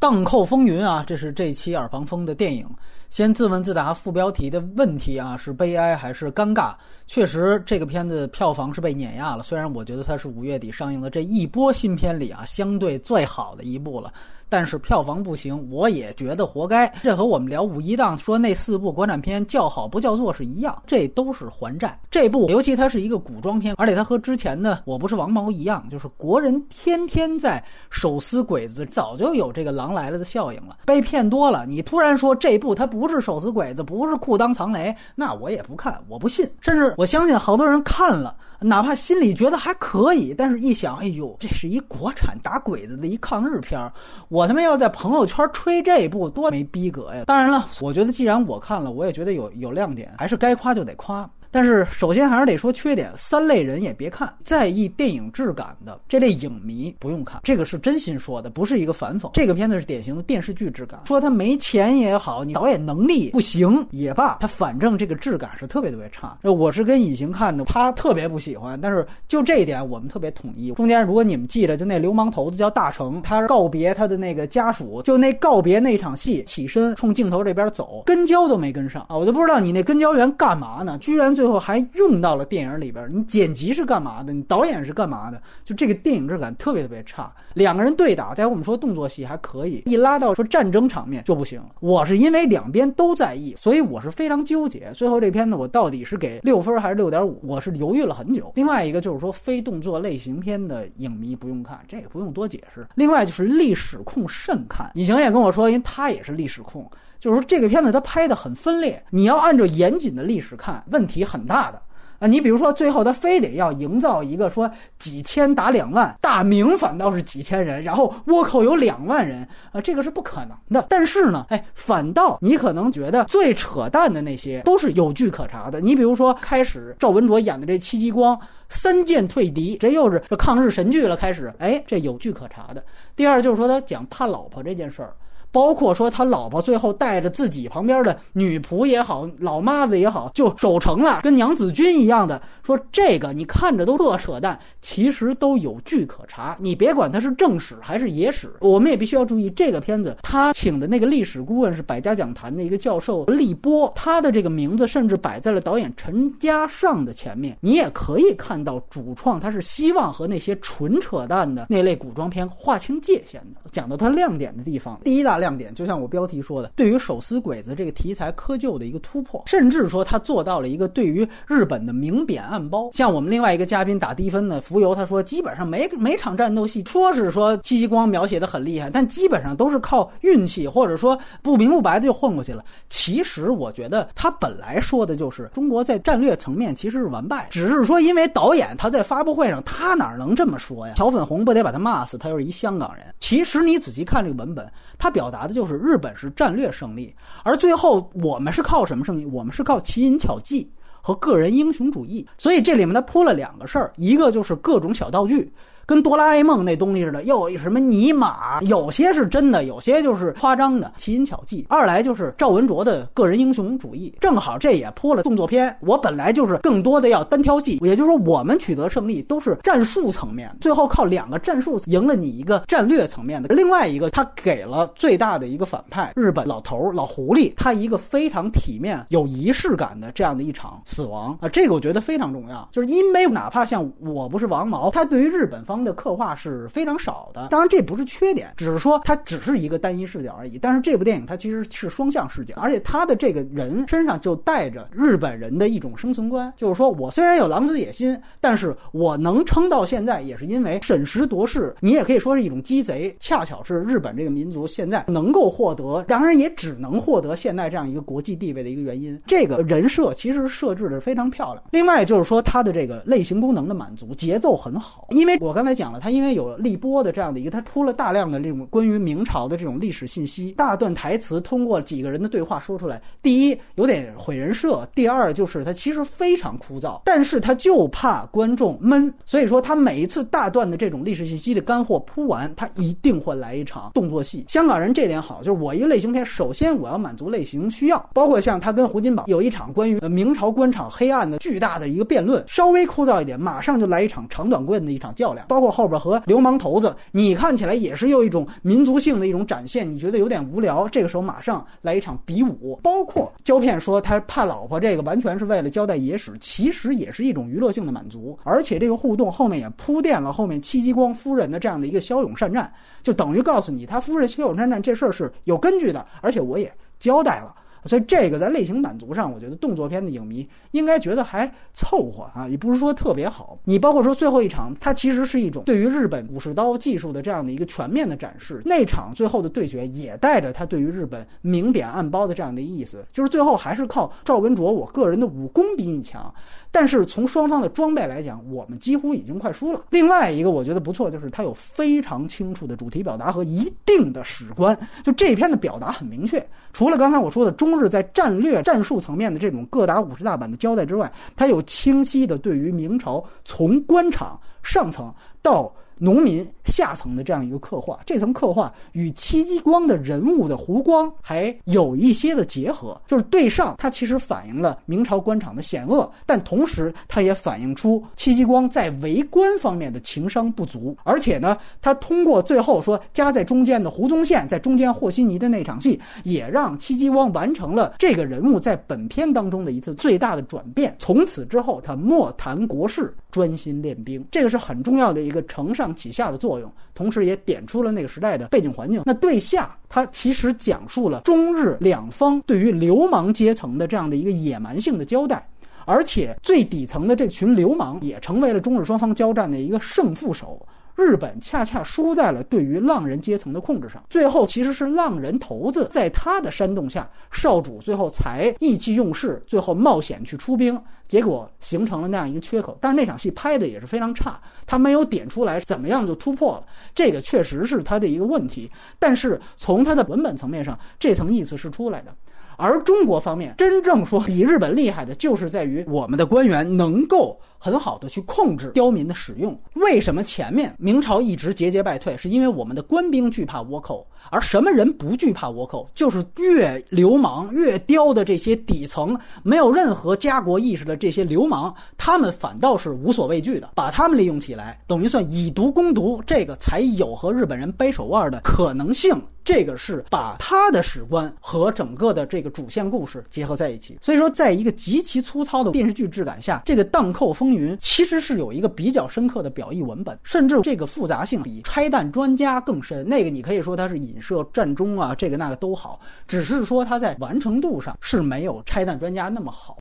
荡寇风云啊，这是这期耳旁风的电影。先自问自答，副标题的问题啊，是悲哀还是尴尬？确实，这个片子票房是被碾压了。虽然我觉得它是五月底上映的这一波新片里啊，相对最好的一部了。但是票房不行，我也觉得活该。这和我们聊五一档说那四部国产片叫好不叫座是一样，这都是还债。这部尤其它是一个古装片，而且它和之前的《我不是王毛》一样，就是国人天天在手撕鬼子，早就有这个狼来了的效应了。被骗多了，你突然说这部它不是手撕鬼子，不是裤裆藏雷，那我也不看，我不信。甚至我相信好多人看了。哪怕心里觉得还可以，但是一想，哎呦，这是一国产打鬼子的一抗日片儿，我他妈要在朋友圈吹这部，多没逼格呀！当然了，我觉得既然我看了，我也觉得有有亮点，还是该夸就得夸。但是首先还是得说缺点，三类人也别看，在意电影质感的这类影迷不用看，这个是真心说的，不是一个反讽。这个片子是典型的电视剧质感，说他没钱也好，你导演能力不行也罢，他反正这个质感是特别特别差。我是跟隐形看的，他特别不喜欢，但是就这一点我们特别统一。中间如果你们记得，就那流氓头子叫大成，他告别他的那个家属，就那告别那场戏，起身冲镜头这边走，跟焦都没跟上啊！我就不知道你那跟焦员干嘛呢，居然。最后还用到了电影里边，你剪辑是干嘛的？你导演是干嘛的？就这个电影质感特别特别差。两个人对打，待会我们说动作戏还可以，一拉到说战争场面就不行。我是因为两边都在意，所以我是非常纠结。最后这片子我到底是给六分还是六点五？我是犹豫了很久。另外一个就是说非动作类型片的影迷不用看，这个不用多解释。另外就是历史控慎看，尹晴也跟我说，因为他也是历史控。就是说，这个片子它拍的很分裂，你要按照严谨的历史看，问题很大的啊！你比如说，最后他非得要营造一个说几千打两万，大明反倒是几千人，然后倭寇有两万人啊，这个是不可能的。但是呢，哎，反倒你可能觉得最扯淡的那些都是有据可查的。你比如说，开始赵文卓演的这戚继光三箭退敌，这又是这抗日神剧了。开始，哎，这有据可查的。第二就是说，他讲怕老婆这件事儿。包括说他老婆最后带着自己旁边的女仆也好，老妈子也好，就守城了，跟娘子军一样的。说这个你看着都特扯淡，其实都有据可查。你别管他是正史还是野史，我们也必须要注意这个片子。他请的那个历史顾问是百家讲坛的一个教授立波，他的这个名字甚至摆在了导演陈嘉上的前面。你也可以看到主创他是希望和那些纯扯淡的那类古装片划清界限的。讲到他亮点的地方，第一大。亮点就像我标题说的，对于手撕鬼子这个题材窠臼的一个突破，甚至说他做到了一个对于日本的明贬暗褒。像我们另外一个嘉宾打低分的浮游，他说基本上每每场战斗戏，说是说戚继光描写的很厉害，但基本上都是靠运气，或者说不明不白的就混过去了。其实我觉得他本来说的就是中国在战略层面其实是完败，只是说因为导演他在发布会上他哪能这么说呀？小粉红不得把他骂死？他又是一香港人。其实你仔细看这个文本，他表。答的就是日本是战略胜利，而最后我们是靠什么胜利？我们是靠奇淫巧技和个人英雄主义。所以这里面他铺了两个事儿，一个就是各种小道具。跟哆啦 A 梦那东西似的，又有什么尼玛？有些是真的，有些就是夸张的奇淫巧技。二来就是赵文卓的个人英雄主义，正好这也铺了动作片。我本来就是更多的要单挑戏，也就是说我们取得胜利都是战术层面，最后靠两个战术赢了你一个战略层面的。另外一个，他给了最大的一个反派日本老头老狐狸，他一个非常体面、有仪式感的这样的一场死亡啊，这个我觉得非常重要。就是因为哪怕像我不是王毛，他对于日本方的刻画是非常少的，当然这不是缺点，只是说它只是一个单一视角而已。但是这部电影它其实是双向视角，而且他的这个人身上就带着日本人的一种生存观，就是说我虽然有狼子野心，但是我能撑到现在，也是因为审时度势。你也可以说是一种鸡贼，恰巧是日本这个民族现在能够获得，当然也只能获得现在这样一个国际地位的一个原因。这个人设其实设置的非常漂亮。另外就是说它的这个类型功能的满足，节奏很好，因为我刚刚才。讲了，他因为有立波的这样的一个，他铺了大量的这种关于明朝的这种历史信息，大段台词通过几个人的对话说出来。第一，有点毁人设；第二，就是他其实非常枯燥，但是他就怕观众闷，所以说他每一次大段的这种历史信息的干货铺完，他一定会来一场动作戏。香港人这点好，就是我一个类型片，首先我要满足类型需要，包括像他跟胡金宝有一场关于明朝官场黑暗的巨大的一个辩论，稍微枯燥一点，马上就来一场长短棍的一场较量。包括后边和流氓头子，你看起来也是有一种民族性的一种展现，你觉得有点无聊。这个时候马上来一场比武，包括胶片说他怕老婆，这个完全是为了交代野史，其实也是一种娱乐性的满足。而且这个互动后面也铺垫了后面戚继光夫人的这样的一个骁勇善战，就等于告诉你他夫人骁勇善战这事儿是有根据的，而且我也交代了。所以这个在类型满足上，我觉得动作片的影迷应该觉得还凑合啊，也不是说特别好。你包括说最后一场，它其实是一种对于日本武士刀技术的这样的一个全面的展示。那场最后的对决也带着他对于日本明贬暗褒的这样的意思，就是最后还是靠赵文卓，我个人的武功比你强。但是从双方的装备来讲，我们几乎已经快输了。另外一个我觉得不错，就是它有非常清楚的主题表达和一定的史观。就这篇的表达很明确，除了刚才我说的中日在战略战术层面的这种各打五十大板的交代之外，它有清晰的对于明朝从官场上层到。农民下层的这样一个刻画，这层刻画与戚继光的人物的弧光还有一些的结合，就是对上它其实反映了明朝官场的险恶，但同时它也反映出戚继光在为官方面的情商不足，而且呢，他通过最后说夹在中间的胡宗宪在中间和稀泥的那场戏，也让戚继光完成了这个人物在本片当中的一次最大的转变。从此之后，他莫谈国事，专心练兵，这个是很重要的一个承上。起下的作用，同时也点出了那个时代的背景环境。那对下，它其实讲述了中日两方对于流氓阶层的这样的一个野蛮性的交代，而且最底层的这群流氓也成为了中日双方交战的一个胜负手。日本恰恰输在了对于浪人阶层的控制上，最后其实是浪人头子在他的煽动下，少主最后才意气用事，最后冒险去出兵，结果形成了那样一个缺口。但是那场戏拍的也是非常差，他没有点出来怎么样就突破了，这个确实是他的一个问题。但是从他的文本层面上，这层意思是出来的。而中国方面真正说比日本厉害的，就是在于我们的官员能够。很好的去控制刁民的使用。为什么前面明朝一直节节败退？是因为我们的官兵惧怕倭寇，而什么人不惧怕倭寇？就是越流氓越刁的这些底层没有任何家国意识的这些流氓，他们反倒是无所畏惧的。把他们利用起来，等于算以毒攻毒，这个才有和日本人掰手腕的可能性。这个是把他的史观和整个的这个主线故事结合在一起。所以说，在一个极其粗糙的电视剧质感下，这个荡寇风。云其实是有一个比较深刻的表意文本，甚至这个复杂性比拆弹专家更深。那个你可以说它是影射战中啊，这个那个都好，只是说它在完成度上是没有拆弹专家那么好。